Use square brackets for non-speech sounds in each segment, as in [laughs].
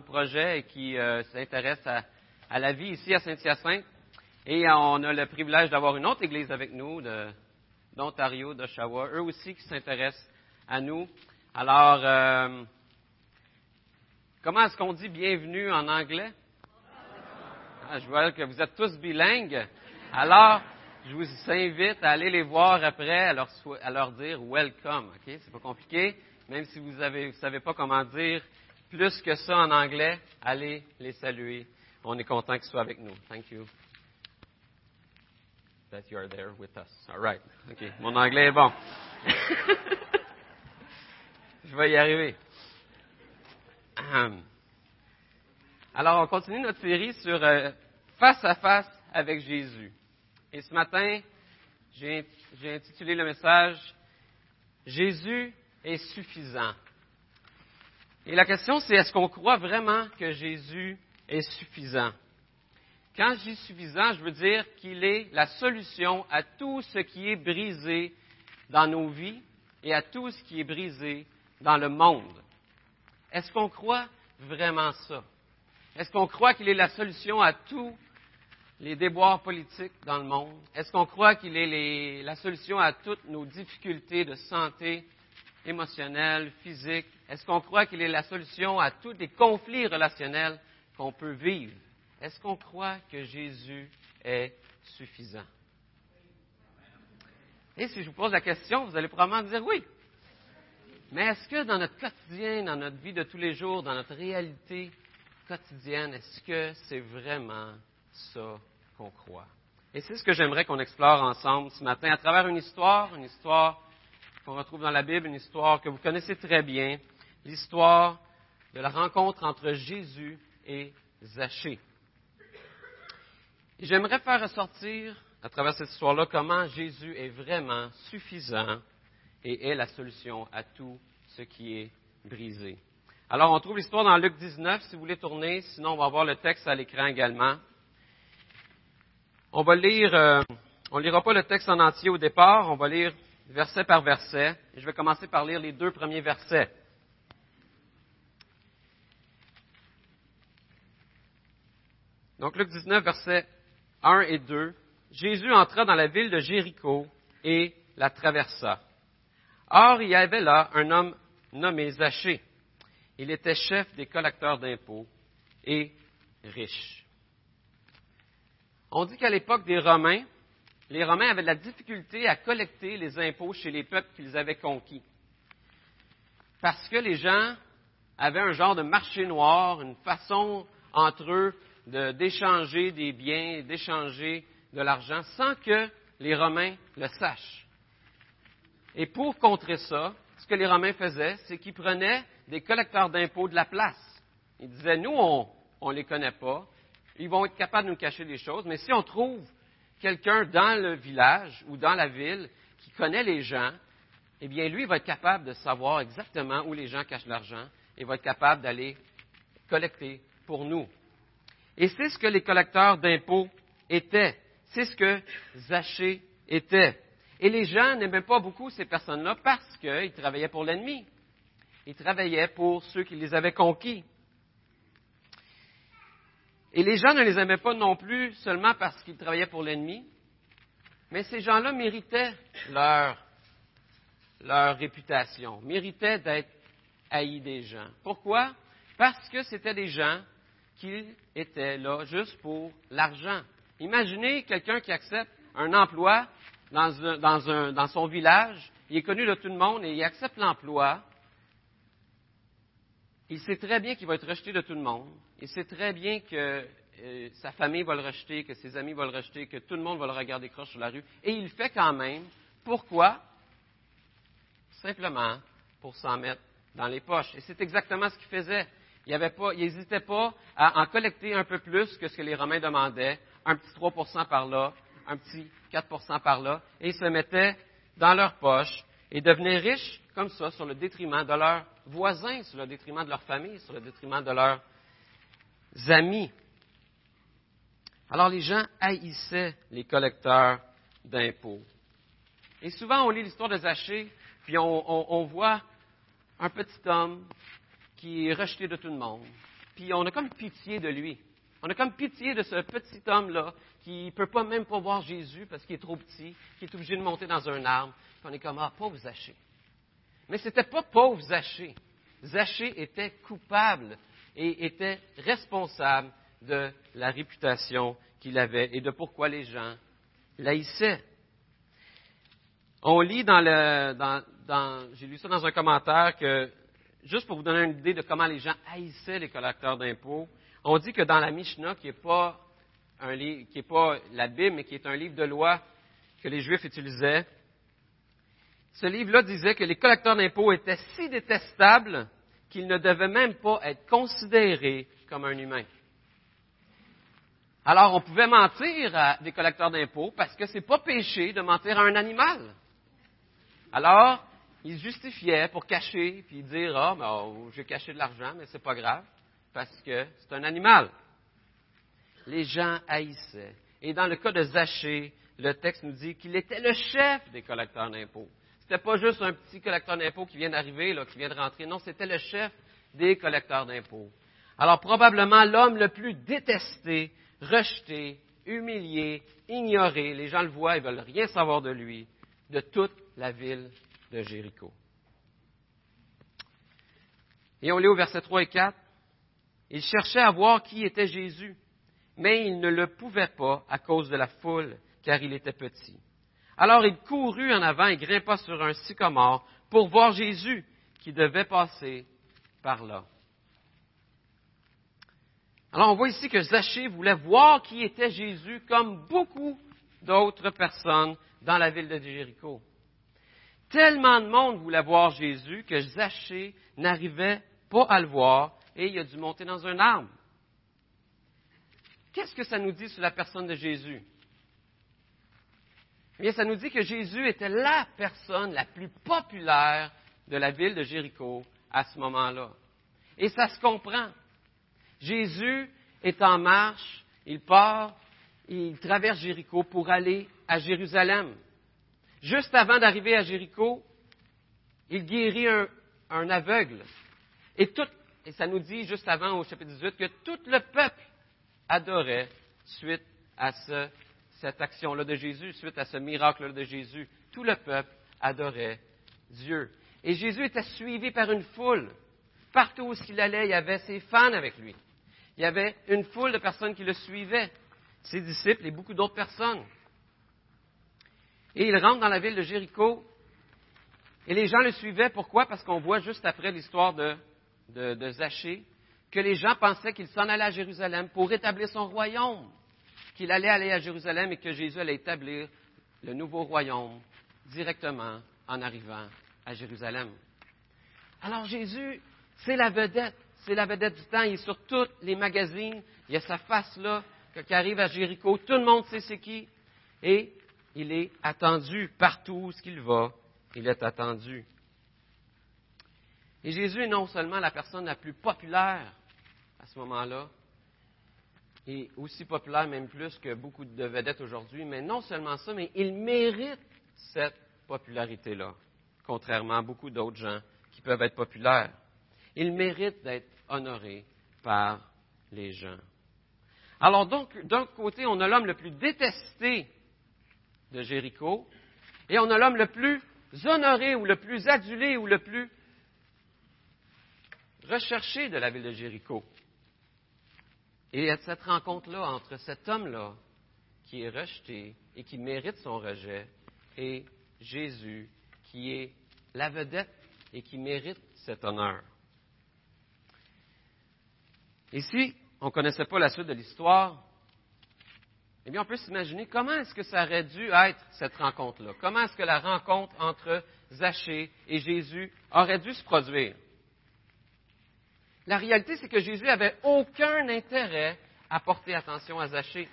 projet et qui euh, s'intéresse à, à, la vie ici à Saint-Hyacinthe. Et on a le privilège d'avoir une autre église avec nous d'Ontario, d'Oshawa, eux aussi qui s'intéressent à nous. Alors, euh, comment est-ce qu'on dit bienvenue en anglais? Ah, je vois que vous êtes tous bilingues. Alors, je vous invite à aller les voir après, à leur, à leur dire welcome. Ok, c'est pas compliqué. Même si vous ne savez pas comment dire plus que ça en anglais, allez les saluer. On est content qu'ils soient avec nous. Thank you. That you are there with us. All right. OK. Mon anglais est bon. [laughs] Je vais y arriver. Alors, on continue notre série sur euh, face à face avec Jésus. Et ce matin, j'ai intitulé le message Jésus est suffisant. Et la question, c'est est-ce qu'on croit vraiment que Jésus est suffisant? Quand je dis suffisant, je veux dire qu'il est la solution à tout ce qui est brisé dans nos vies et à tout ce qui est brisé dans le monde. Est-ce qu'on croit vraiment ça? Est-ce qu'on croit qu'il est la solution à tous les déboires politiques dans le monde? Est-ce qu'on croit qu'il est la solution à toutes nos difficultés de santé émotionnelle, physique, est-ce qu'on croit qu'il est la solution à tous les conflits relationnels qu'on peut vivre? Est-ce qu'on croit que Jésus est suffisant? Et si je vous pose la question, vous allez probablement dire oui. Mais est-ce que dans notre quotidien, dans notre vie de tous les jours, dans notre réalité quotidienne, est-ce que c'est vraiment ça qu'on croit? Et c'est ce que j'aimerais qu'on explore ensemble ce matin à travers une histoire, une histoire qu'on retrouve dans la Bible, une histoire que vous connaissez très bien, l'histoire de la rencontre entre Jésus et Zachée. J'aimerais faire ressortir à travers cette histoire-là comment Jésus est vraiment suffisant et est la solution à tout ce qui est brisé. Alors, on trouve l'histoire dans Luc 19, si vous voulez tourner, sinon on va voir le texte à l'écran également. On va lire, euh, on ne lira pas le texte en entier au départ, on va lire verset par verset. Je vais commencer par lire les deux premiers versets. Donc Luc 19, versets 1 et 2. Jésus entra dans la ville de Jéricho et la traversa. Or, il y avait là un homme nommé Zachée. Il était chef des collecteurs d'impôts et riche. On dit qu'à l'époque des Romains, les Romains avaient de la difficulté à collecter les impôts chez les peuples qu'ils avaient conquis. Parce que les gens avaient un genre de marché noir, une façon entre eux d'échanger des biens, d'échanger de l'argent sans que les Romains le sachent. Et pour contrer ça, ce que les Romains faisaient, c'est qu'ils prenaient des collecteurs d'impôts de la place. Ils disaient, nous, on ne les connaît pas, ils vont être capables de nous cacher des choses, mais si on trouve quelqu'un dans le village ou dans la ville qui connaît les gens, eh bien, lui va être capable de savoir exactement où les gens cachent l'argent et va être capable d'aller collecter pour nous. Et c'est ce que les collecteurs d'impôts étaient. C'est ce que Zachée était. Et les gens n'aimaient pas beaucoup ces personnes-là parce qu'ils travaillaient pour l'ennemi. Ils travaillaient pour ceux qui les avaient conquis. Et les gens ne les aimaient pas non plus seulement parce qu'ils travaillaient pour l'ennemi, mais ces gens-là méritaient leur, leur réputation, méritaient d'être haïs des gens. Pourquoi? Parce que c'était des gens qui étaient là juste pour l'argent. Imaginez quelqu'un qui accepte un emploi dans, dans, dans son village, il est connu de tout le monde et il accepte l'emploi. Il sait très bien qu'il va être rejeté de tout le monde. Il sait très bien que euh, sa famille va le rejeter, que ses amis vont le rejeter, que tout le monde va le regarder croche sur la rue. Et il le fait quand même. Pourquoi? Simplement pour s'en mettre dans les poches. Et c'est exactement ce qu'il faisait. Il n'hésitait pas à en collecter un peu plus que ce que les Romains demandaient, un petit 3% par là, un petit 4% par là, et ils se mettaient dans leurs poches et devenaient riches comme ça sur le détriment de leurs voisins, sur le détriment de leur famille, sur le détriment de leurs amis. Alors les gens haïssaient les collecteurs d'impôts. Et souvent, on lit l'histoire de Zachée, puis on, voit un petit homme qui est rejeté de tout le monde, puis on a comme pitié de lui. On a comme pitié de ce petit homme-là qui ne peut pas même pas voir Jésus parce qu'il est trop petit, qui est obligé de monter dans un arbre. On est comme, ah, pauvre Zachée. Mais ce n'était pas pauvre Zachée. Zachée était coupable et était responsable de la réputation qu'il avait et de pourquoi les gens l'haïssaient. On lit dans le, dans, j'ai lu ça dans un commentaire que, juste pour vous donner une idée de comment les gens haïssaient les collecteurs d'impôts, on dit que dans la Mishnah, qui n'est pas n'est pas la Bible, mais qui est un livre de loi que les Juifs utilisaient, ce livre-là disait que les collecteurs d'impôts étaient si détestables qu'ils ne devaient même pas être considérés comme un humain. Alors, on pouvait mentir à des collecteurs d'impôts parce que ce n'est pas péché de mentir à un animal. Alors, ils justifiaient pour cacher, puis dire, ah, ben, oh, j'ai caché de l'argent, mais c'est pas grave, parce que c'est un animal. Les gens haïssaient. Et dans le cas de Zachée, le texte nous dit qu'il était le chef des collecteurs d'impôts. C'était pas juste un petit collecteur d'impôts qui vient d'arriver, qui vient de rentrer. Non, c'était le chef des collecteurs d'impôts. Alors, probablement l'homme le plus détesté, rejeté, humilié, ignoré, les gens le voient, ils veulent rien savoir de lui, de toute la ville de Jéricho. Et on lit au verset 3 et 4. Il cherchait à voir qui était Jésus, mais il ne le pouvait pas à cause de la foule, car il était petit. Alors il courut en avant et grimpa sur un sycomore pour voir Jésus qui devait passer par là. Alors on voit ici que Zachée voulait voir qui était Jésus comme beaucoup d'autres personnes dans la ville de Jéricho. Tellement de monde voulait voir Jésus que Zachée n'arrivait pas à le voir et il a dû monter dans un arbre. Qu'est-ce que ça nous dit sur la personne de Jésus? Eh bien, ça nous dit que Jésus était la personne la plus populaire de la ville de Jéricho à ce moment-là. Et ça se comprend. Jésus est en marche, il part, il traverse Jéricho pour aller à Jérusalem. Juste avant d'arriver à Jéricho, il guérit un, aveugle. Et, tout, et ça nous dit juste avant au chapitre 18 que tout le peuple adorait suite à cette action-là de Jésus, suite à ce miracle-là de Jésus. Tout le peuple adorait Dieu. Et Jésus était suivi par une foule. Partout où il allait, il y avait ses fans avec lui. Il y avait une foule de personnes qui le suivaient, ses disciples et beaucoup d'autres personnes. Et il rentre dans la ville de Jéricho. Et les gens le suivaient. Pourquoi? Parce qu'on voit juste après l'histoire de, de, Zachée que les gens pensaient qu'il s'en allait à Jérusalem pour rétablir son royaume. Qu'il allait aller à Jérusalem et que Jésus allait établir le nouveau royaume directement en arrivant à Jérusalem. Alors Jésus, c'est la vedette. C'est la vedette du temps. Il est sur tous les magazines. Il y a sa face là qui arrive à Jéricho. Tout le monde sait c'est qui. Et il est attendu partout où qu'il va, il est attendu. Et Jésus est non seulement la personne la plus populaire à ce moment-là, et aussi populaire même plus que beaucoup de vedettes aujourd'hui, mais non seulement ça, mais il mérite cette popularité-là, contrairement à beaucoup d'autres gens qui peuvent être populaires. Il mérite d'être honoré par les gens. Alors donc, d'un côté, on a l'homme le plus détesté de Jéricho, et on a l'homme le plus honoré ou le plus adulé ou le plus recherché de la ville de Jéricho. Et cette rencontre-là entre cet homme-là qui est rejeté et qui mérite son rejet et Jésus qui est la vedette et qui mérite cet honneur. Ici, on ne connaissait pas la suite de l'histoire, eh bien, on peut s'imaginer comment est-ce que ça aurait dû être cette rencontre-là? Comment est-ce que la rencontre entre Zachée et Jésus aurait dû se produire? La réalité, c'est que Jésus n'avait aucun intérêt à porter attention à Zachée.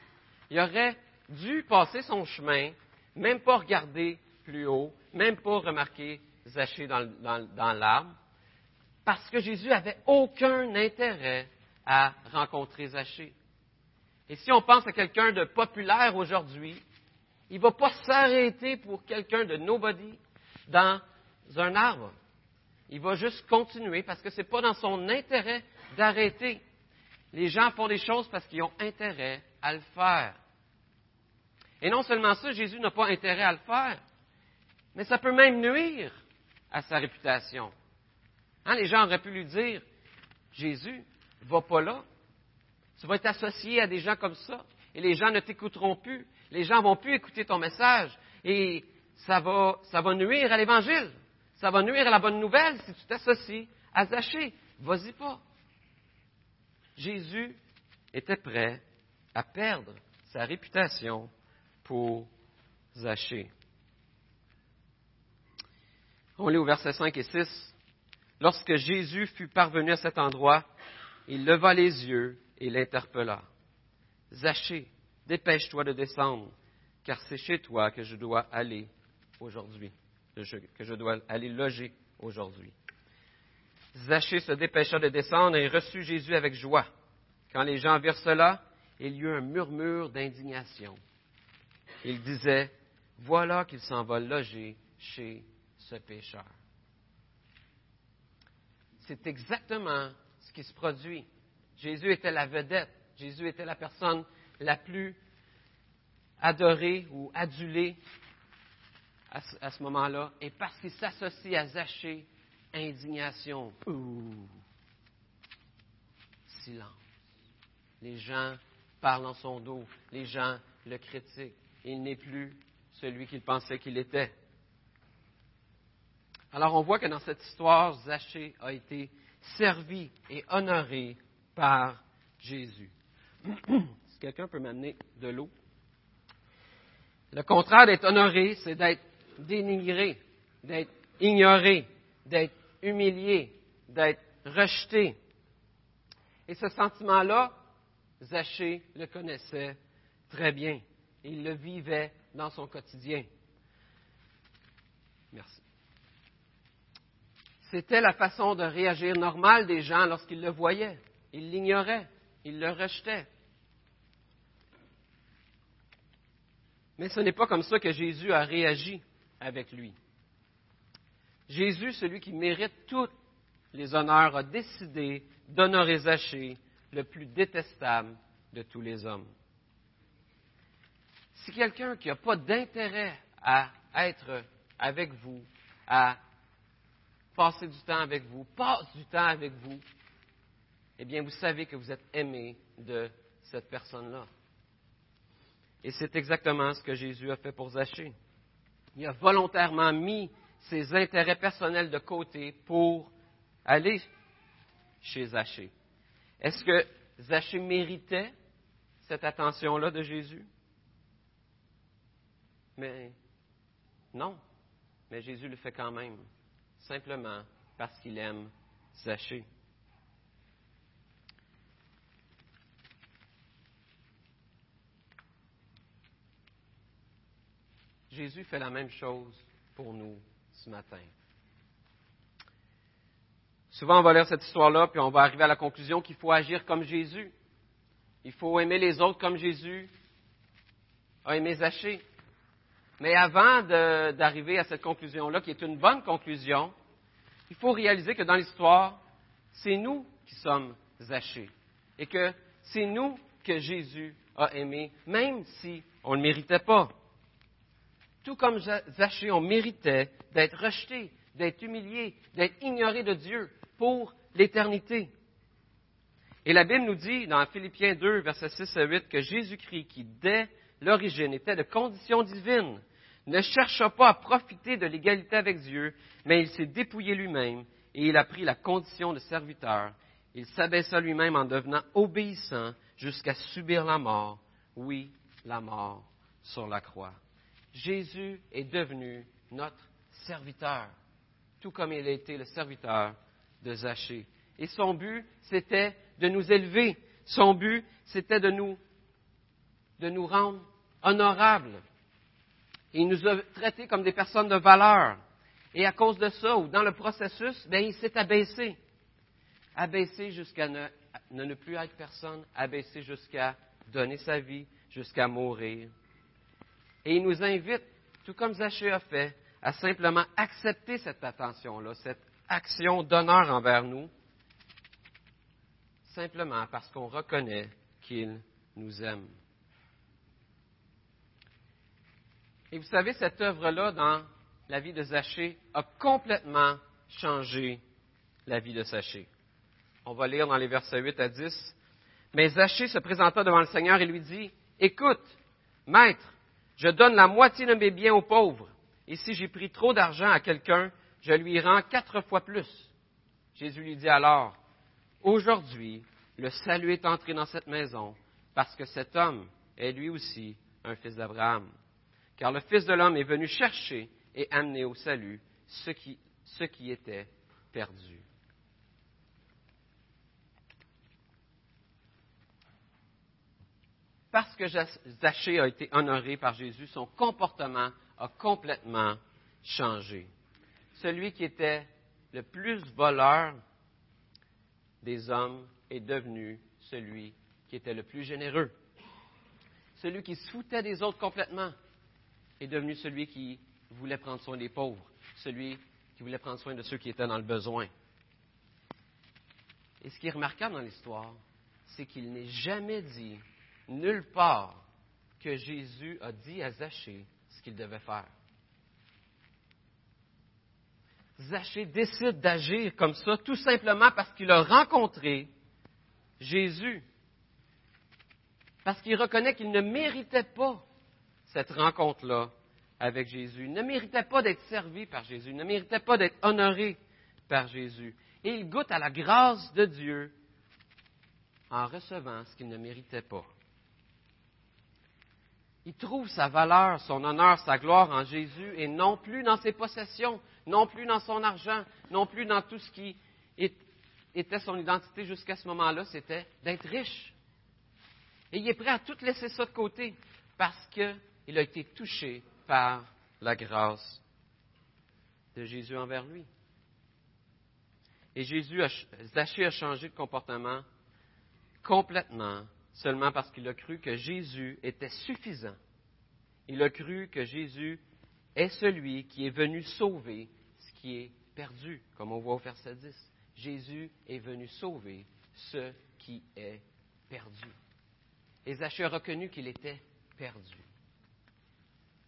Il aurait dû passer son chemin, même pas regarder plus haut, même pas remarquer Zachée dans, l'arbre, parce que Jésus n'avait aucun intérêt à rencontrer Zachée. Et si on pense à quelqu'un de populaire aujourd'hui, il ne va pas s'arrêter pour quelqu'un de nobody dans un arbre. Il va juste continuer parce que ce n'est pas dans son intérêt d'arrêter. Les gens font des choses parce qu'ils ont intérêt à le faire. Et non seulement ça, Jésus n'a pas intérêt à le faire, mais ça peut même nuire à sa réputation. Hein, les gens auraient pu lui dire, Jésus, va pas là. Tu vas être associé à des gens comme ça. Et les gens ne t'écouteront plus. Les gens vont plus écouter ton message. Et ça va, ça va nuire à l'Évangile. Ça va nuire à la bonne nouvelle si tu t'associes à Zachée. Vas-y pas. Jésus était prêt à perdre sa réputation pour Zachée. On lit au verset 5 et 6. Lorsque Jésus fut parvenu à cet endroit, il leva les yeux et l'interpella. Zachée, dépêche-toi de descendre, car c'est chez toi que je dois aller aujourd'hui, que je dois aller loger aujourd'hui. Zachée se dépêcha de descendre et reçut Jésus avec joie. Quand les gens virent cela, il y eut un murmure d'indignation. Ils disaient, voilà qu'il s'en va loger chez ce pécheur. C'est exactement ce qui se produit. Jésus était la vedette. Jésus était la personne la plus adorée ou adulée à ce, moment-là. Et parce qu'il s'associe à Zachée, indignation. Silence. Les gens parlent en son dos. Les gens le critiquent. Il n'est plus celui qu'il pensait qu'il était. Alors on voit que dans cette histoire, Zachée a été servi et honoré par Jésus. [clears throat] si quelqu'un peut m'amener de l'eau. Le contraire d'être honoré, c'est d'être dénigré, d'être ignoré, d'être humilié, d'être rejeté. Et ce sentiment-là, Zachée le connaissait très bien. Il le vivait dans son quotidien. Merci. C'était la façon de réagir normale des gens lorsqu'ils le voyaient. Ils l'ignoraient, ils le rejetaient. Mais ce n'est pas comme ça que Jésus a réagi avec lui. Jésus, celui qui mérite tous les honneurs, a décidé d'honorer Zachée, le plus détestable de tous les hommes. Si quelqu'un qui n'a pas d'intérêt à être avec vous, à passer du temps avec vous, passe du temps avec vous, eh bien, vous savez que vous êtes aimé de cette personne-là. Et c'est exactement ce que Jésus a fait pour Zachée. Il a volontairement mis ses intérêts personnels de côté pour aller chez Zachée. Est-ce que Zachée méritait cette attention-là de Jésus? Mais non. Mais Jésus le fait quand même, simplement parce qu'il aime Zachée. Jésus fait la même chose pour nous ce matin. Souvent, on va lire cette histoire-là, puis on va arriver à la conclusion qu'il faut agir comme Jésus. Il faut aimer les autres comme Jésus a aimé Zachée. Mais avant d'arriver à cette conclusion-là, qui est une bonne conclusion, il faut réaliser que dans l'histoire, c'est nous qui sommes Zachée. Et que c'est nous que Jésus a aimé, même si on ne le méritait pas tout comme Zachée, on méritait d'être rejeté, d'être humilié, d'être ignoré de Dieu pour l'éternité. Et la Bible nous dit dans Philippiens 2, versets 6 à 8, que Jésus-Christ, qui dès l'origine était de condition divine, ne chercha pas à profiter de l'égalité avec Dieu, mais il s'est dépouillé lui-même et il a pris la condition de serviteur. Il s'abaissa lui-même en devenant obéissant jusqu'à subir la mort, oui, la mort sur la croix. Jésus est devenu notre serviteur, tout comme il a été le serviteur de Zachée. Et son but, c'était de nous élever. Son but, c'était de nous, de nous rendre honorables. il nous a traités comme des personnes de valeur. Et à cause de ça, ou dans le processus, ben, il s'est abaissé. Abaissé jusqu'à ne, ne plus être personne, abaissé jusqu'à donner sa vie, jusqu'à mourir et il nous invite, tout comme Zachée a fait, à simplement accepter cette attention-là, cette action d'honneur envers nous, simplement parce qu'on reconnaît qu'il nous aime. Et vous savez, cette œuvre-là, dans la vie de Zachée, a complètement changé la vie de Zachée. On va lire dans les versets 8 à 10. Mais Zachée se présenta devant le Seigneur et lui dit, Écoute, Maître, je donne la moitié de mes biens aux pauvres, et si j'ai pris trop d'argent à quelqu'un, je lui rends quatre fois plus. Jésus lui dit alors, Aujourd'hui, le salut est entré dans cette maison, parce que cet homme est lui aussi un fils d'Abraham. Car le Fils de l'homme est venu chercher et amener au salut ce qui, était perdu. Parce que Zachée a été honoré par Jésus, son comportement a complètement changé. Celui qui était le plus voleur des hommes est devenu celui qui était le plus généreux. Celui qui se foutait des autres complètement est devenu celui qui voulait prendre soin des pauvres, celui qui voulait prendre soin de ceux qui étaient dans le besoin. Et ce qui est remarquable dans l'histoire, c'est qu'il n'est jamais dit nulle part que Jésus a dit à Zachée ce qu'il devait faire. Zachée décide d'agir comme ça tout simplement parce qu'il a rencontré Jésus. Parce qu'il reconnaît qu'il ne méritait pas cette rencontre-là avec Jésus. Il ne méritait pas d'être servi par Jésus, il ne méritait pas d'être honoré par Jésus. Et il goûte à la grâce de Dieu en recevant ce qu'il ne méritait pas. Il trouve sa valeur, son honneur, sa gloire en Jésus et non plus dans ses possessions, non plus dans son argent, non plus dans tout ce qui était son identité jusqu'à ce moment-là, c'était d'être riche. Et il est prêt à tout laisser ça de côté parce qu'il a été touché par la grâce de Jésus envers lui. Et Jésus, a, a changé de comportement complètement seulement parce qu'il a cru que Jésus était suffisant. Il a cru que Jésus est celui qui est venu sauver ce qui est perdu, comme on voit au verset 10. Jésus est venu sauver ce qui est perdu. Et Zachée a reconnu qu'il était perdu.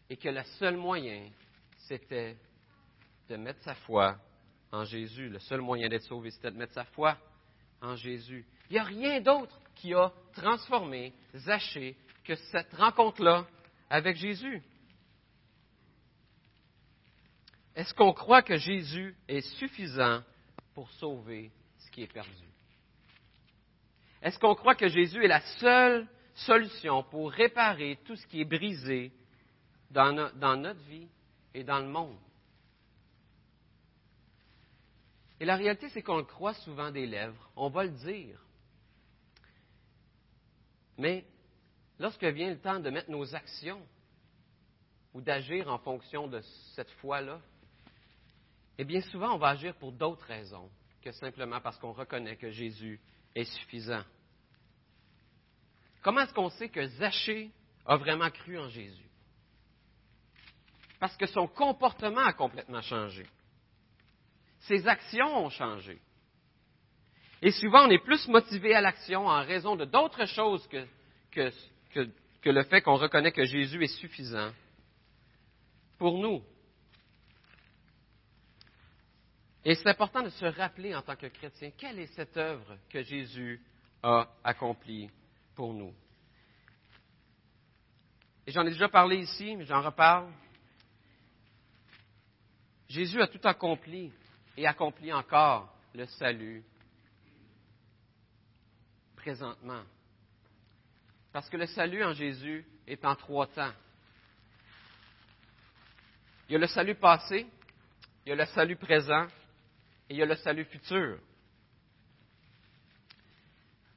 Et que le seul moyen, c'était de mettre sa foi en Jésus. Le seul moyen d'être sauvé, c'était de mettre sa foi en Jésus. Il n'y a rien d'autre qui a transformé Zachée que cette rencontre-là avec Jésus. Est-ce qu'on croit que Jésus est suffisant pour sauver ce qui est perdu? Est-ce qu'on croit que Jésus est la seule solution pour réparer tout ce qui est brisé dans, notre vie et dans le monde? Et la réalité, c'est qu'on le croit souvent des lèvres, on va le dire. Mais lorsque vient le temps de mettre nos actions ou d'agir en fonction de cette foi-là, eh bien souvent on va agir pour d'autres raisons que simplement parce qu'on reconnaît que Jésus est suffisant. Comment est-ce qu'on sait que Zachée a vraiment cru en Jésus? Parce que son comportement a complètement changé. Ses actions ont changé. Et souvent, on est plus motivé à l'action en raison de d'autres choses que, le fait qu'on reconnaît que Jésus est suffisant pour nous. Et c'est important de se rappeler en tant que chrétien, quelle est cette œuvre que Jésus a accomplie pour nous? Et j'en ai déjà parlé ici, mais j'en reparle. Jésus a tout accompli et accomplit encore le salut présentement. Parce que le salut en Jésus est en trois temps. Il y a le salut passé, il y a le salut présent et il y a le salut futur.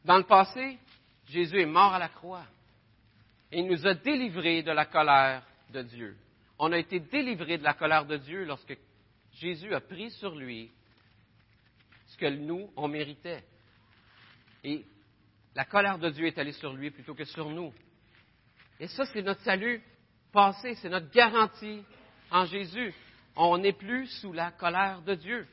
Dans le passé, Jésus est mort à la croix et il nous a délivrés de la colère de Dieu. On a été délivrés de la colère de Dieu lorsque Jésus a pris sur lui ce que nous, on méritait. Et la colère de Dieu est allée sur lui plutôt que sur nous. Et ça, c'est notre salut passé, c'est notre garantie en Jésus. On n'est plus sous la colère de Dieu.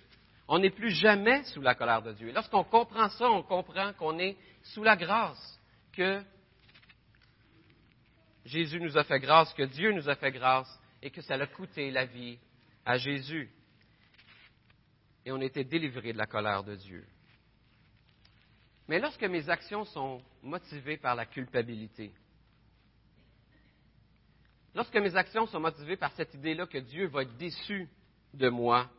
On n'est plus jamais sous la colère de Dieu. Et lorsqu'on comprend ça, on comprend qu'on est sous la grâce, que Jésus nous a fait grâce, que Dieu nous a fait grâce et que ça a coûté la vie à Jésus. Et on était délivré de la colère de Dieu. Mais lorsque mes actions sont motivées par la culpabilité, lorsque mes actions sont motivées par cette idée-là que Dieu va être déçu de moi,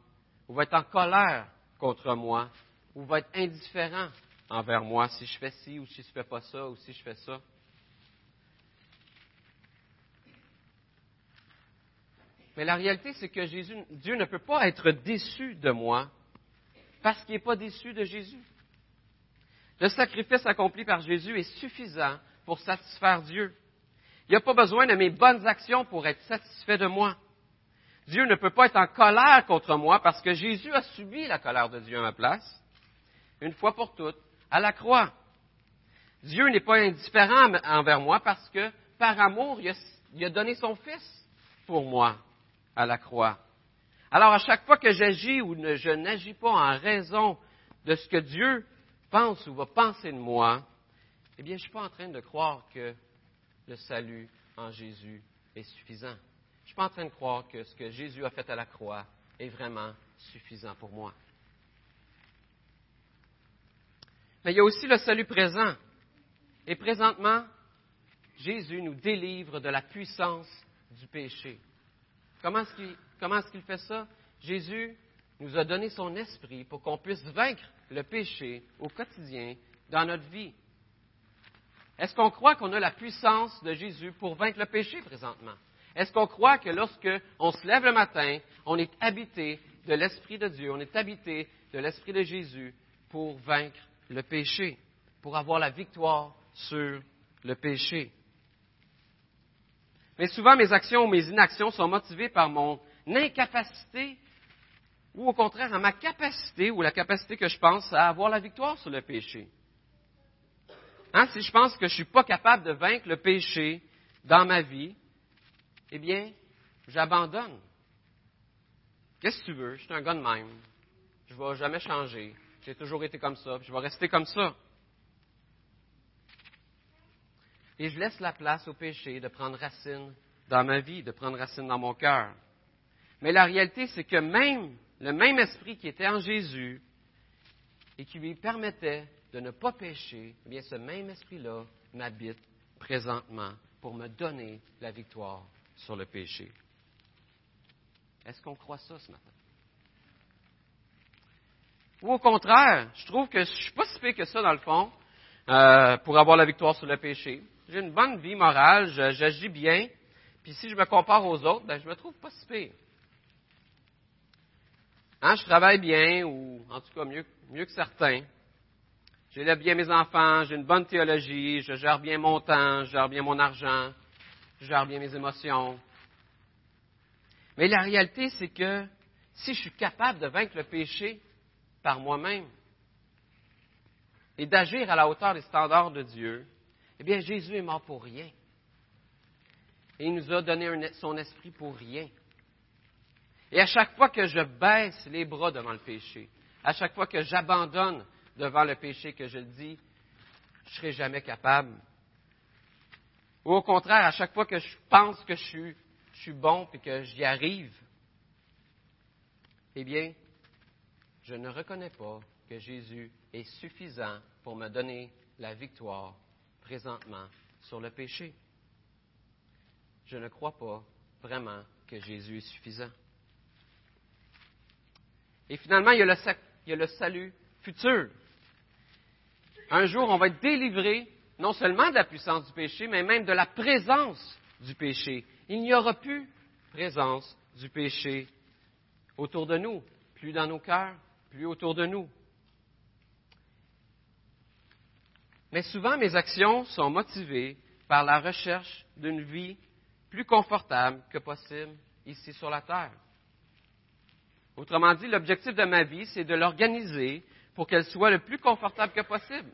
ou va être en colère contre moi, ou va être indifférent envers moi si je fais ci ou si je ne fais pas ça ou si je fais ça, Mais la réalité, c'est que Jésus, Dieu ne peut pas être déçu de moi parce qu'il n'est pas déçu de Jésus. Le sacrifice accompli par Jésus est suffisant pour satisfaire Dieu. Il n'y a pas besoin de mes bonnes actions pour être satisfait de moi. Dieu ne peut pas être en colère contre moi parce que Jésus a subi la colère de Dieu à ma place, une fois pour toutes, à la croix. Dieu n'est pas indifférent envers moi parce que, par amour, il a, donné son Fils pour moi à la croix. Alors, à chaque fois que j'agis ou je n'agis pas en raison de ce que Dieu pense ou va penser de moi, eh bien, je ne suis pas en train de croire que le salut en Jésus est suffisant. Je ne suis pas en train de croire que ce que Jésus a fait à la croix est vraiment suffisant pour moi. Mais il y a aussi le salut présent. Et présentement, Jésus nous délivre de la puissance du péché. Comment est-ce qu'il fait ça? Jésus nous a donné son esprit pour qu'on puisse vaincre le péché au quotidien dans notre vie. Est-ce qu'on croit qu'on a la puissance de Jésus pour vaincre le péché présentement? Est-ce qu'on croit que lorsque on se lève le matin, on est habité de l'Esprit de Dieu, on est habité de l'Esprit de Jésus pour vaincre le péché, pour avoir la victoire sur le péché? Mais souvent, mes actions ou mes inactions sont motivées par mon incapacité ou au contraire à ma capacité ou la capacité que je pense à avoir la victoire sur le péché. Hein, si je pense que je ne suis pas capable de vaincre le péché dans ma vie, eh bien, j'abandonne. Qu'est-ce que tu veux? Je suis un gars de même. Je ne vais jamais changer. J'ai toujours été comme ça. Je vais rester comme ça. et je laisse la place au péché de prendre racine dans ma vie, de prendre racine dans mon cœur. Mais la réalité, c'est que même le même esprit qui était en Jésus et qui lui permettait de ne pas pécher, eh bien ce même esprit-là m'habite présentement pour me donner la victoire sur le péché. Est-ce qu'on croit ça ce matin? Ou au contraire, je trouve que je ne suis pas si pire que ça dans le fond euh, pour avoir la victoire sur le péché j'ai une bonne vie morale, j'agis bien, puis si je me compare aux autres, ben, je me trouve pas si pire. Hein, je travaille bien, ou en tout cas mieux, mieux que certains. J'élève bien mes enfants, j'ai une bonne théologie, je gère bien mon temps, je gère bien mon argent, je gère bien mes émotions. Mais la réalité, c'est que si je suis capable de vaincre le péché par moi-même et d'agir à la hauteur des standards de Dieu, eh bien, Jésus est mort pour rien. Et il nous a donné son esprit pour rien. Et à chaque fois que je baisse les bras devant le péché, à chaque fois que j'abandonne devant le péché, que je le dis, je ne serai jamais capable. Ou au contraire, à chaque fois que je pense que je suis, je suis bon et que j'y arrive, eh bien, je ne reconnais pas que Jésus est suffisant pour me donner la victoire présentement sur le péché. Je ne crois pas vraiment que Jésus est suffisant. Et finalement, il y, a le, il salut futur. Un jour, on va être délivré non seulement de la puissance du péché, mais même de la présence du péché. Il n'y aura plus présence du péché autour de nous, plus dans nos cœurs, plus autour de nous. Mais souvent, mes actions sont motivées par la recherche d'une vie plus confortable que possible ici sur la Terre. Autrement dit, l'objectif de ma vie, c'est de l'organiser pour qu'elle soit le plus confortable que possible.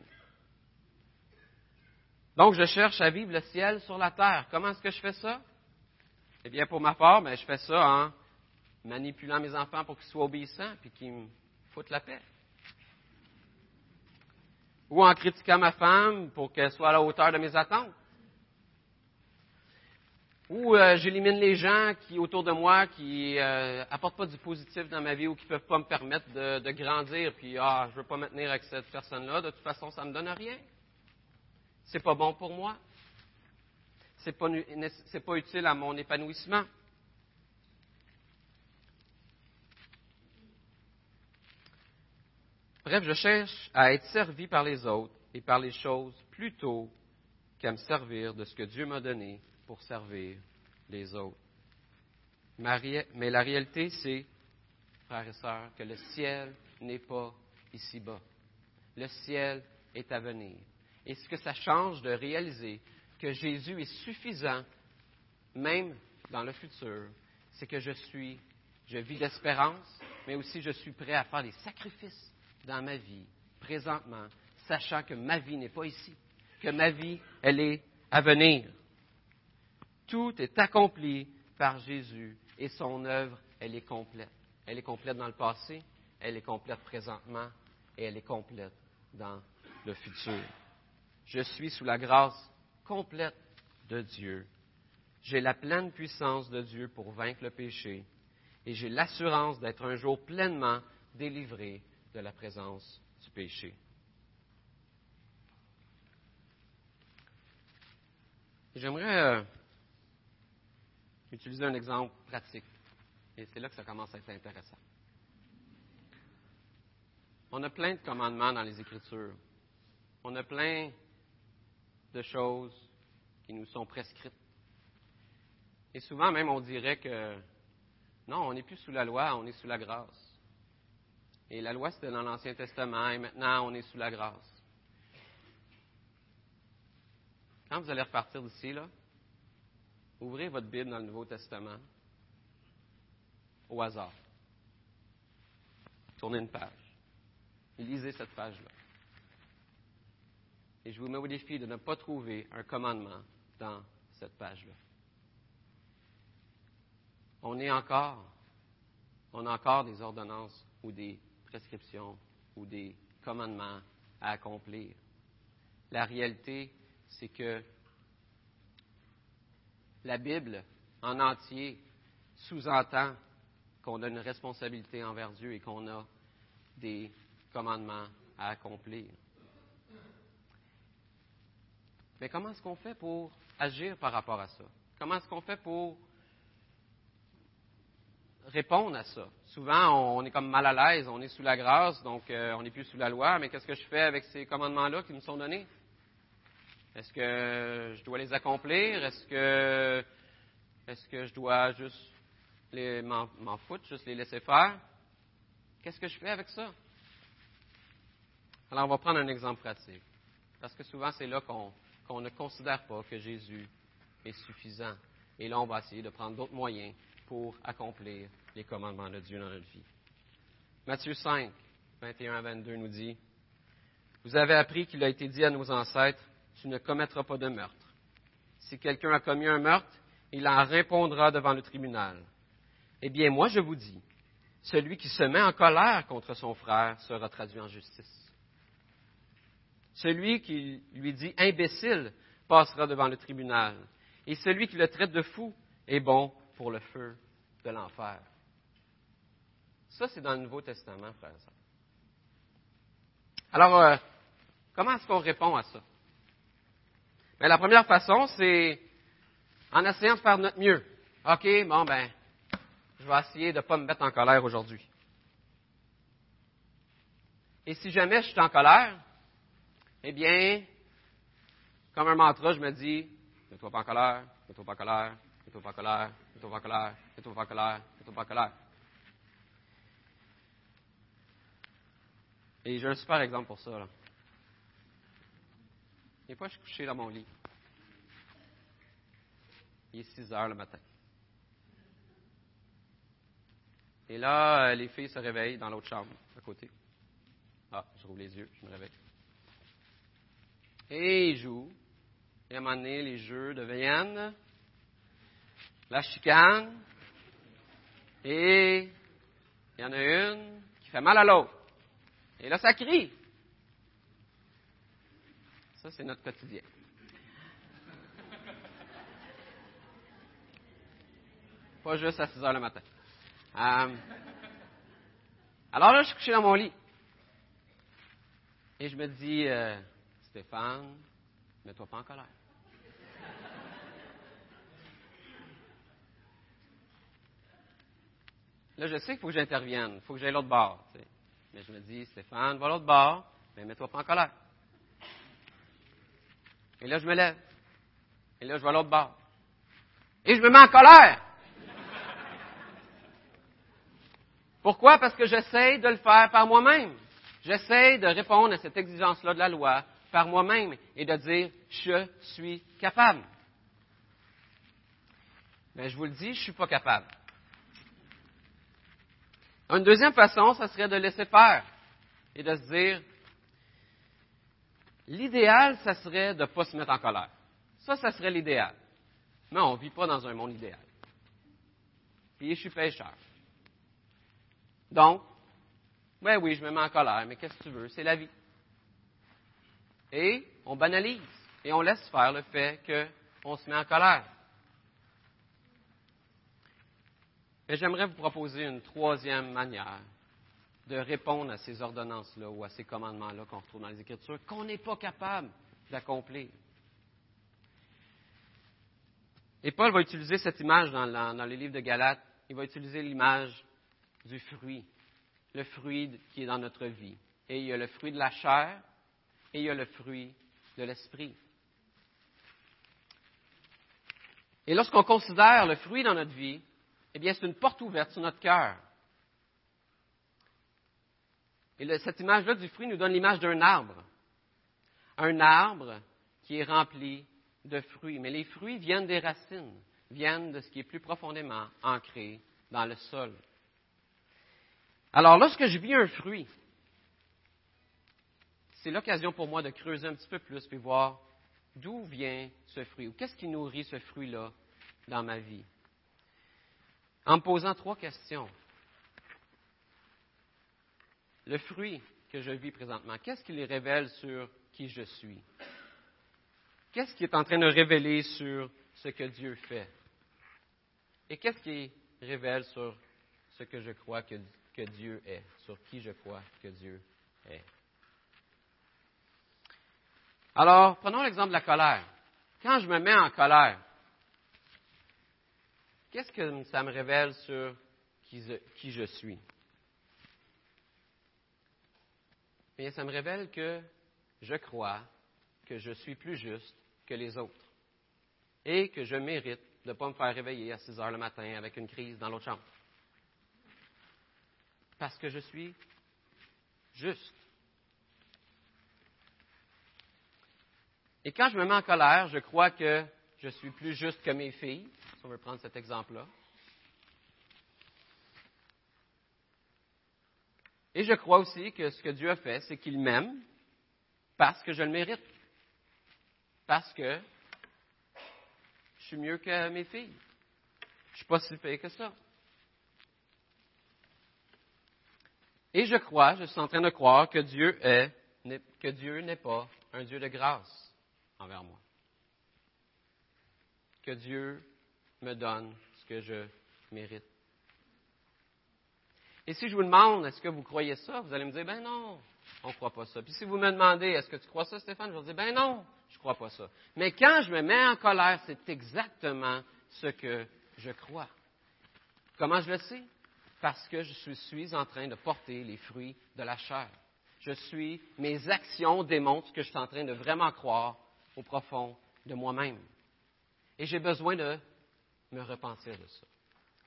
Donc, je cherche à vivre le ciel sur la terre. Comment est-ce que je fais ça? Eh bien, pour ma part, ben, je fais ça en manipulant mes enfants pour qu'ils soient obéissants, puis qu'ils foutre la paix. Ou en critiquant ma femme pour qu'elle soit à la hauteur de mes attentes. Ou euh, j'élimine les gens qui autour de moi qui euh, apportent pas du positif dans ma vie ou qui peuvent pas me permettre de, grandir. Puis ah, je veux pas me tenir avec cette personne-là. De toute façon, ça me donne rien. C'est pas bon pour moi. C'est pas c'est pas utile à mon épanouissement. Bref, je cherche à être servi par les autres et par les choses plutôt qu'à me servir de ce que Dieu m'a donné pour servir les autres. Mais la réalité, c'est, frères et sœurs, que le ciel n'est pas ici-bas. Le ciel est à venir. Et ce que ça change de réaliser que Jésus est suffisant, même dans le futur, c'est que je suis, je vis d'espérance, mais aussi je suis prêt à faire des sacrifices dans ma vie, présentement, sachant que ma vie n'est pas ici, que ma vie, elle est à venir. Tout est accompli par Jésus et son œuvre, elle est complète. Elle est complète dans le passé, elle est complète présentement et elle est complète dans le futur. Je suis sous la grâce complète de Dieu. J'ai la pleine puissance de Dieu pour vaincre le péché et j'ai l'assurance d'être un jour pleinement délivré de la présence du péché. J'aimerais euh, utiliser un exemple pratique. Et c'est là que ça commence à être intéressant. On a plein de commandements dans les Écritures. On a plein de choses qui nous sont prescrites. Et souvent même, on dirait que non, on n'est plus sous la loi, on est sous la grâce. Et la loi, c'était dans l'Ancien Testament, et maintenant, on est sous la grâce. Quand vous allez repartir d'ici, là, Ouvrez votre Bible dans le Nouveau Testament au hasard. Tournez une page. Lisez cette page-là. Et je vous mets au défi de ne pas trouver un commandement dans cette page-là. On est encore, on a encore des ordonnances ou des prescriptions ou des commandements à accomplir. La réalité, c'est que la Bible en entier sous-entend qu'on a une responsabilité envers Dieu et qu'on a des commandements à accomplir. Mais comment est-ce qu'on fait pour agir par rapport à ça? Comment est-ce qu'on fait pour répondre à ça? Souvent, on est comme mal à l'aise, on est sous la grâce, donc euh, on n'est plus sous la loi, mais qu'est-ce que je fais avec ces commandements-là qui nous sont donnés? Est-ce que je dois les accomplir? Est-ce que, est-ce que je dois juste m'en, foutre, juste les laisser faire? Qu'est-ce que je fais avec ça? Alors, on va prendre un exemple pratique. Parce que souvent, c'est là qu'on, qu'on ne considère pas que Jésus est suffisant. Et là, on va essayer de prendre d'autres moyens pour accomplir les commandements de Dieu dans notre vie. Matthieu 5, 21 à 22 nous dit, Vous avez appris qu'il a été dit à nos ancêtres, tu ne commettras pas de meurtre. Si quelqu'un a commis un meurtre, il en répondra devant le tribunal. Eh bien, moi, je vous dis, celui qui se met en colère contre son frère sera traduit en justice. Celui qui lui dit imbécile passera devant le tribunal. Et celui qui le traite de fou est bon pour le feu de l'enfer. Ça, c'est dans le Nouveau Testament, frère Alors, euh, comment est-ce qu'on répond à ça? Mais la première façon, c'est en essayant de faire notre mieux. OK, bon, ben, je vais essayer de ne pas me mettre en colère aujourd'hui. Et si jamais je suis en colère, eh bien, comme un mantra, je me dis, mets-toi pas en colère, mets-toi pas en colère, mets-toi pas en colère, mets-toi pas en colère, mets-toi pas en colère, mets-toi pas en colère. Et j'ai un super exemple pour ça. Là. Des fois, je suis couché dans mon lit. Il est 6 heures le matin. Et là, euh, les filles se réveillent dans l'autre chambre, à côté. Ah, je rouvre les yeux, je me réveille. Et ils jouent. Et à un moment donné, les jeux deviennent la chicane. Et il y en a une qui fait mal à l'autre. Et là, ça crie. Ça, c'est notre quotidien. Pas juste à 6 heures le matin. Euh, alors là, je suis couché dans mon lit. Et je me dis, euh, Stéphane, mets-toi pas en colère. Là, je sais qu'il faut que j'intervienne, il faut que j'aille l'autre bord. Mais je me dis, Stéphane, va l'autre bord, mais mets-toi pas en colère. Et là, je me lève. Et là, je vais à l'autre bord. Et je me mets en colère. Pourquoi? Parce que j'essaie de le faire par moi-même. J'essaie de répondre à cette exigence-là de la loi par moi-même et de dire je suis capable. Mais je vous le dis, je ne suis pas capable. Une deuxième façon, ça serait de laisser faire et de se dire l'idéal, ça serait de ne pas se mettre en colère. Ça, ça serait l'idéal. Mais on ne vit pas dans un monde idéal. Puis je suis pécheur. Donc, oui, oui, je me mets en colère, mais qu'est-ce que tu veux? C'est la vie. Et on banalise et on laisse faire le fait qu'on se met en colère. Mais j'aimerais vous proposer une troisième manière de répondre à ces ordonnances-là ou à ces commandements-là qu'on retrouve dans les Écritures, qu'on n'est pas capable d'accomplir. Et Paul va utiliser cette image dans, dans les livres de Galates. Il va utiliser l'image du fruit, le fruit qui est dans notre vie. Et il y a le fruit de la chair et il y a le fruit de l'esprit. Et lorsqu'on considère le fruit dans notre vie, eh bien, c'est une porte ouverte sur notre cœur. Et cette image-là du fruit nous donne l'image d'un arbre. Un arbre qui est rempli de fruits. Mais les fruits viennent des racines, viennent de ce qui est plus profondément ancré dans le sol. Alors, lorsque je vis un fruit, c'est l'occasion pour moi de creuser un petit peu plus et voir d'où vient ce fruit ou qu'est-ce qui nourrit ce fruit-là dans ma vie. En me posant trois questions. Le fruit que je vis présentement, qu'est-ce qui les révèle sur qui je suis? Qu'est-ce qui est en train de révéler sur ce que Dieu fait? Et qu'est-ce qui révèle sur ce que je crois que que Dieu est, sur qui je crois que Dieu est? Alors, prenons l'exemple de la colère. Quand je me mets en colère, qu'est-ce que ça me révèle sur qui je, suis? Ça me révèle que je crois que je suis plus juste que les autres et que je mérite de ne pas me faire réveiller à 6 heures le matin avec une crise dans l'autre chambre parce que je suis juste. Et quand je me mets en colère, je crois que je suis plus juste que mes filles, si on veut prendre cet exemple-là. Et je crois aussi que ce que Dieu a fait, c'est qu'il m'aime parce que je le mérite. Parce que je suis mieux que mes filles. Je ne suis pas si pire que ça. Et je crois, je suis en train de croire que Dieu est, que Dieu n'est pas un Dieu de grâce envers moi. Que Dieu me donne ce que je mérite. Et si je vous demande, est-ce que vous croyez ça, vous allez me dire, ben non, on ne croit pas ça. Puis si vous me demandez, est-ce que tu crois ça, Stéphane, je vous dire, ben non, je ne crois pas ça. Mais quand je me mets en colère, c'est exactement ce que je crois. Comment je le sais? parce que je suis en train de porter les fruits de la chair. Je suis, mes actions démontrent que je suis en train de vraiment croire au profond de moi-même. Et j'ai besoin de me repentir de ça.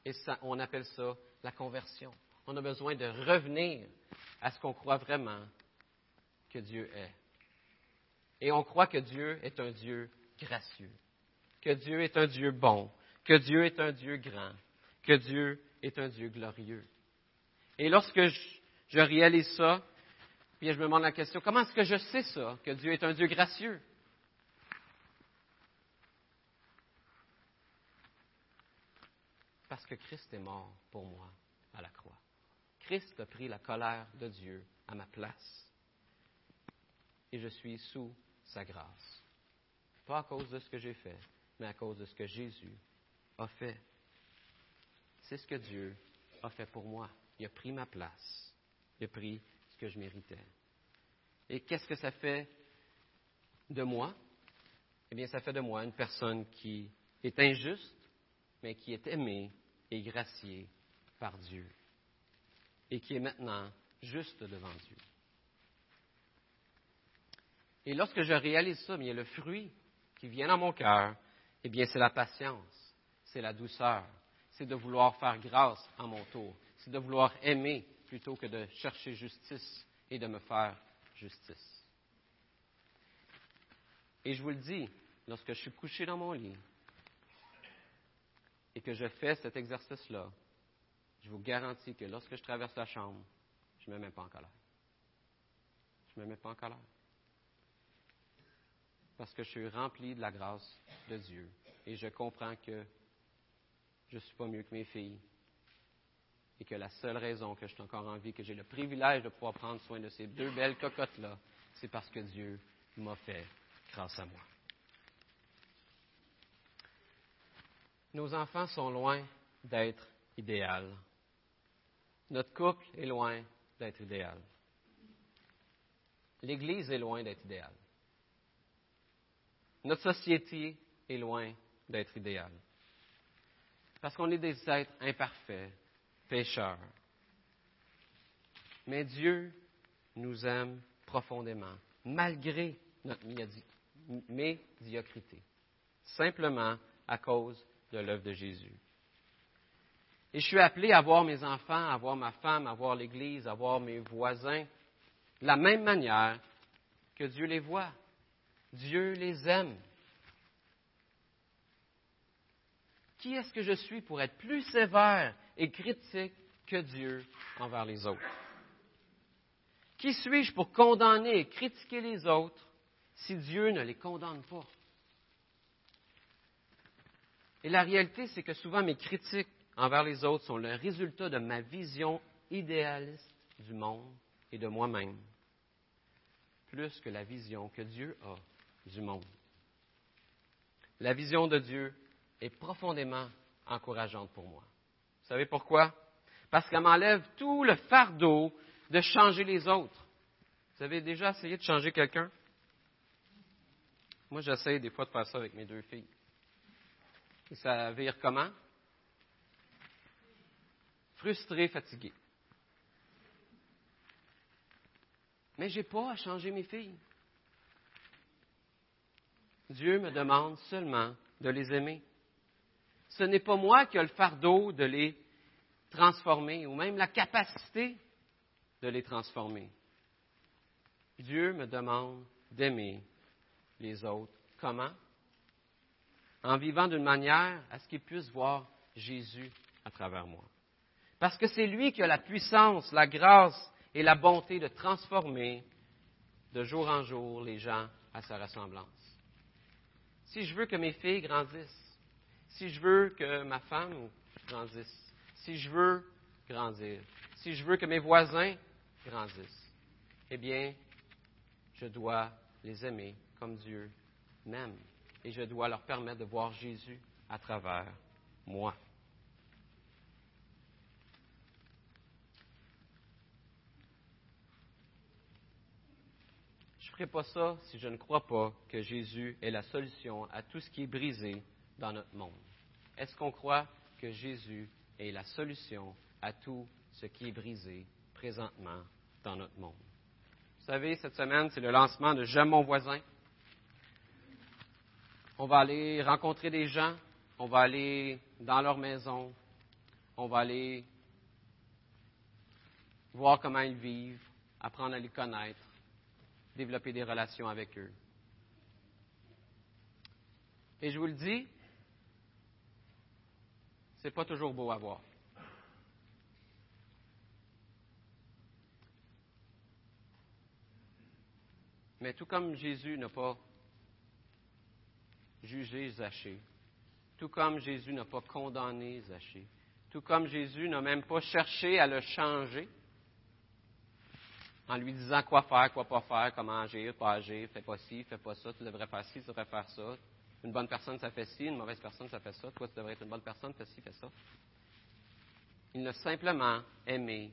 Et ça, on appelle ça la conversion. On a besoin de revenir à ce qu'on croit vraiment que Dieu est. Et on croit que Dieu est un Dieu gracieux, que Dieu est un Dieu bon, que Dieu est un Dieu grand, que Dieu est un Dieu glorieux. Et lorsque je, réalise ça, puis je me demande la question, comment est-ce que je sais ça, que Dieu est un Dieu gracieux? Parce que Christ est mort pour moi à la croix. Christ a pris la colère de Dieu à ma place. Et je suis sous sa grâce. Pas à cause de ce que j'ai fait, mais à cause de ce que Jésus a fait. C'est ce que Dieu a fait pour moi. Il a pris ma place. Il a pris ce que je méritais. Et qu'est-ce que ça fait de moi? Eh bien, ça fait de moi une personne qui est injuste, mais qui est aimée et graciée par Dieu. Et qui est maintenant juste devant Dieu. Et lorsque je réalise ça, bien, le fruit qui vient dans mon cœur, eh bien, c'est la patience, c'est la douceur, c'est de vouloir faire grâce à mon tour, c'est de vouloir aimer plutôt que de chercher justice et de me faire justice. Et je vous le dis, lorsque je suis couché dans mon lit et que je fais cet exercice-là, je vous garantis que lorsque je traverse la chambre, je ne me mets pas en colère. Je ne me mets pas en colère. Parce que je suis rempli de la grâce de Dieu et je comprends que je ne suis pas mieux que mes filles et que la seule raison que je suis encore en vie, que j'ai le privilège de pouvoir prendre soin de ces deux belles cocottes-là, c'est parce que Dieu m'a fait grâce à moi. Nos enfants sont loin d'être idéal. Notre couple est loin d'être idéal. L'Église est loin d'être idéale. Notre société est loin d'être idéale. Parce qu'on est des êtres imparfaits, pécheurs. Mais Dieu nous aime profondément, malgré notre médiocrité, simplement à cause de l'œuvre de Jésus. Et je suis appelé à voir mes enfants, à voir ma femme, à voir l'Église, à voir mes voisins de la même manière que Dieu les voit. Dieu les aime. Qui est-ce que je suis pour être plus sévère et critique que Dieu envers les autres? Qui suis-je pour condamner et critiquer les autres si Dieu ne les condamne pas? Et la réalité, c'est que souvent mes critiques envers les autres sont le résultat de ma vision idéaliste du monde et de moi-même, plus que la vision que Dieu a du monde. La vision de Dieu est profondément encourageante pour moi. Vous savez pourquoi? Parce qu'elle m'enlève tout le fardeau de changer les autres. Vous avez déjà essayé de changer quelqu'un? Moi, j'essaie des fois de faire ça avec mes deux filles. Et ça vire comment? Frustré, fatigué. Mais je n'ai pas à changer mes filles. Dieu me demande seulement de les aimer. Ce n'est pas moi qui ai le fardeau de les transformer ou même la capacité de les transformer. Dieu me demande d'aimer les autres. Comment? En vivant d'une manière à ce qu'ils puissent voir Jésus à travers moi. Parce que c'est lui qui a la puissance, la grâce et la bonté de transformer de jour en jour les gens à sa ressemblance. Si je veux que mes filles grandissent, si je veux que ma femme grandisse, si je veux grandir, si je veux que mes voisins grandissent, eh bien, je dois les aimer comme Dieu m'aime et je dois leur permettre de voir Jésus à travers moi. Pas ça si je ne crois pas que Jésus est la solution à tout ce qui est brisé dans notre monde. Est-ce qu'on croit que Jésus est la solution à tout ce qui est brisé présentement dans notre monde? Vous savez, cette semaine, c'est le lancement de J'aime mon voisin. On va aller rencontrer des gens, on va aller dans leur maison, on va aller voir comment ils vivent, apprendre à les connaître, développer des relations avec eux. Et je vous le dis, c'est pas toujours beau à voir. Mais tout comme Jésus n'a pas jugé Zachée, tout comme Jésus n'a pas condamné Zachée, tout comme Jésus n'a même pas cherché à le changer, en lui disant quoi faire, quoi pas faire, comment agir, pas agir, fais pas ci, fais pas ça, tu devrais faire ci, tu devrais faire ça. Une bonne personne, ça fait ci, une mauvaise personne, ça fait ça. Toi, tu devrais être une bonne personne, fais ci, fais ça. Il a simplement aimé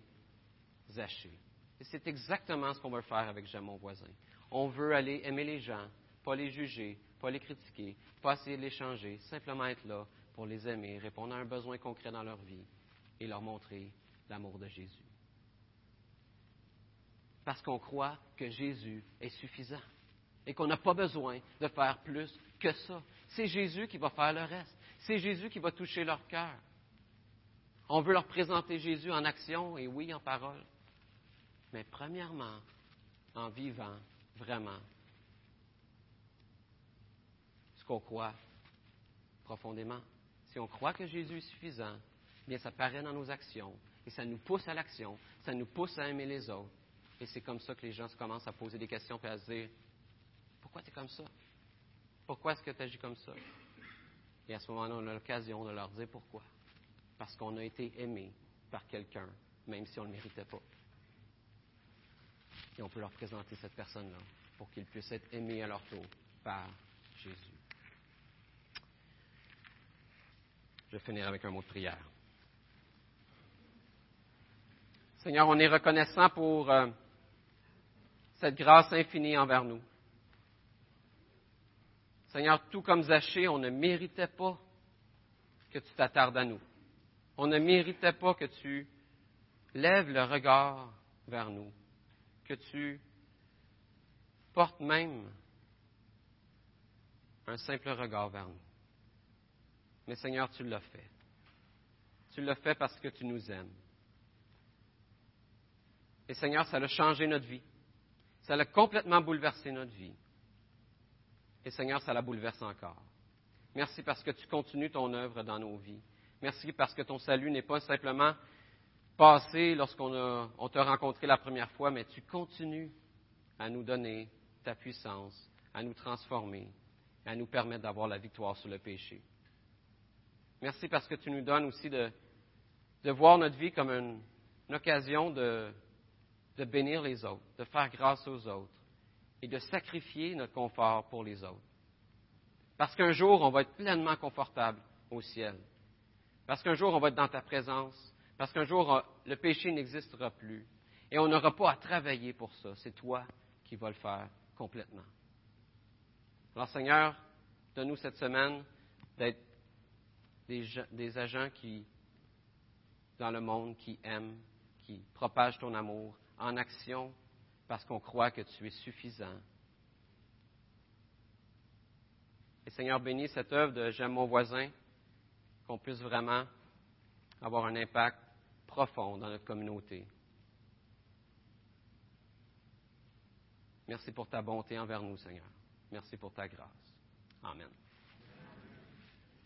Zachée. Et c'est exactement ce qu'on veut faire avec J'aime mon voisin. On veut aller aimer les gens, pas les juger, pas les critiquer, pas essayer de les changer, simplement être là pour les aimer, répondre à un besoin concret dans leur vie et leur montrer l'amour de Jésus. Parce qu'on croit que Jésus est suffisant et qu'on n'a pas besoin de faire plus que ça. C'est Jésus qui va faire le reste. C'est Jésus qui va toucher leur cœur. On veut leur présenter Jésus en action et oui, en parole. Mais premièrement, en vivant vraiment ce qu'on croit profondément. Si on croit que Jésus est suffisant, bien ça paraît dans nos actions et ça nous pousse à l'action, ça nous pousse à aimer les autres. Et c'est comme ça que les gens commencent à poser des questions et à se dire Pourquoi tu es comme ça? Pourquoi est-ce que tu agis comme ça? Et à ce moment-là, on a l'occasion de leur dire pourquoi. Parce qu'on a été aimé par quelqu'un, même si on ne le méritait pas. Et on peut leur présenter cette personne-là pour qu'ils puissent être aimés à leur tour par Jésus. Je vais finir avec un mot de prière. Seigneur, on est reconnaissant pour euh, cette grâce infinie envers nous. Seigneur, tout comme Zachée, on ne méritait pas que tu t'attardes à nous. On ne méritait pas que tu lèves le regard vers nous, que tu portes même un simple regard vers nous. Mais Seigneur, tu l'as fait. Tu l'as fait parce que tu nous aimes. Et Seigneur, ça a changé notre vie. Ça a complètement bouleversé notre vie. Et Seigneur, ça la bouleverse encore. Merci parce que tu continues ton œuvre dans nos vies. Merci parce que ton salut n'est pas simplement passé lorsqu'on on t'a rencontré la première fois, mais tu continues à nous donner ta puissance, à nous transformer, à nous permettre d'avoir la victoire sur le péché. Merci parce que tu nous donnes aussi de, voir notre vie comme une, occasion de, de bénir les autres, de faire grâce aux autres et de sacrifier notre confort pour les autres. Parce qu'un jour, on va être pleinement confortable au ciel. Parce qu'un jour, on va être dans ta présence. Parce qu'un jour, le péché n'existera plus. Et on n'aura pas à travailler pour ça. C'est toi qui vas le faire complètement. Alors, Seigneur, donne-nous cette semaine d'être des, agents qui, dans le monde, qui aiment, qui propagent ton amour en action parce qu'on croit que tu es suffisant. Et Seigneur, bénis cette œuvre de J'aime mon voisin, qu'on puisse vraiment avoir un impact profond dans notre communauté. Merci pour ta bonté envers nous, Seigneur. Merci pour ta grâce. Amen.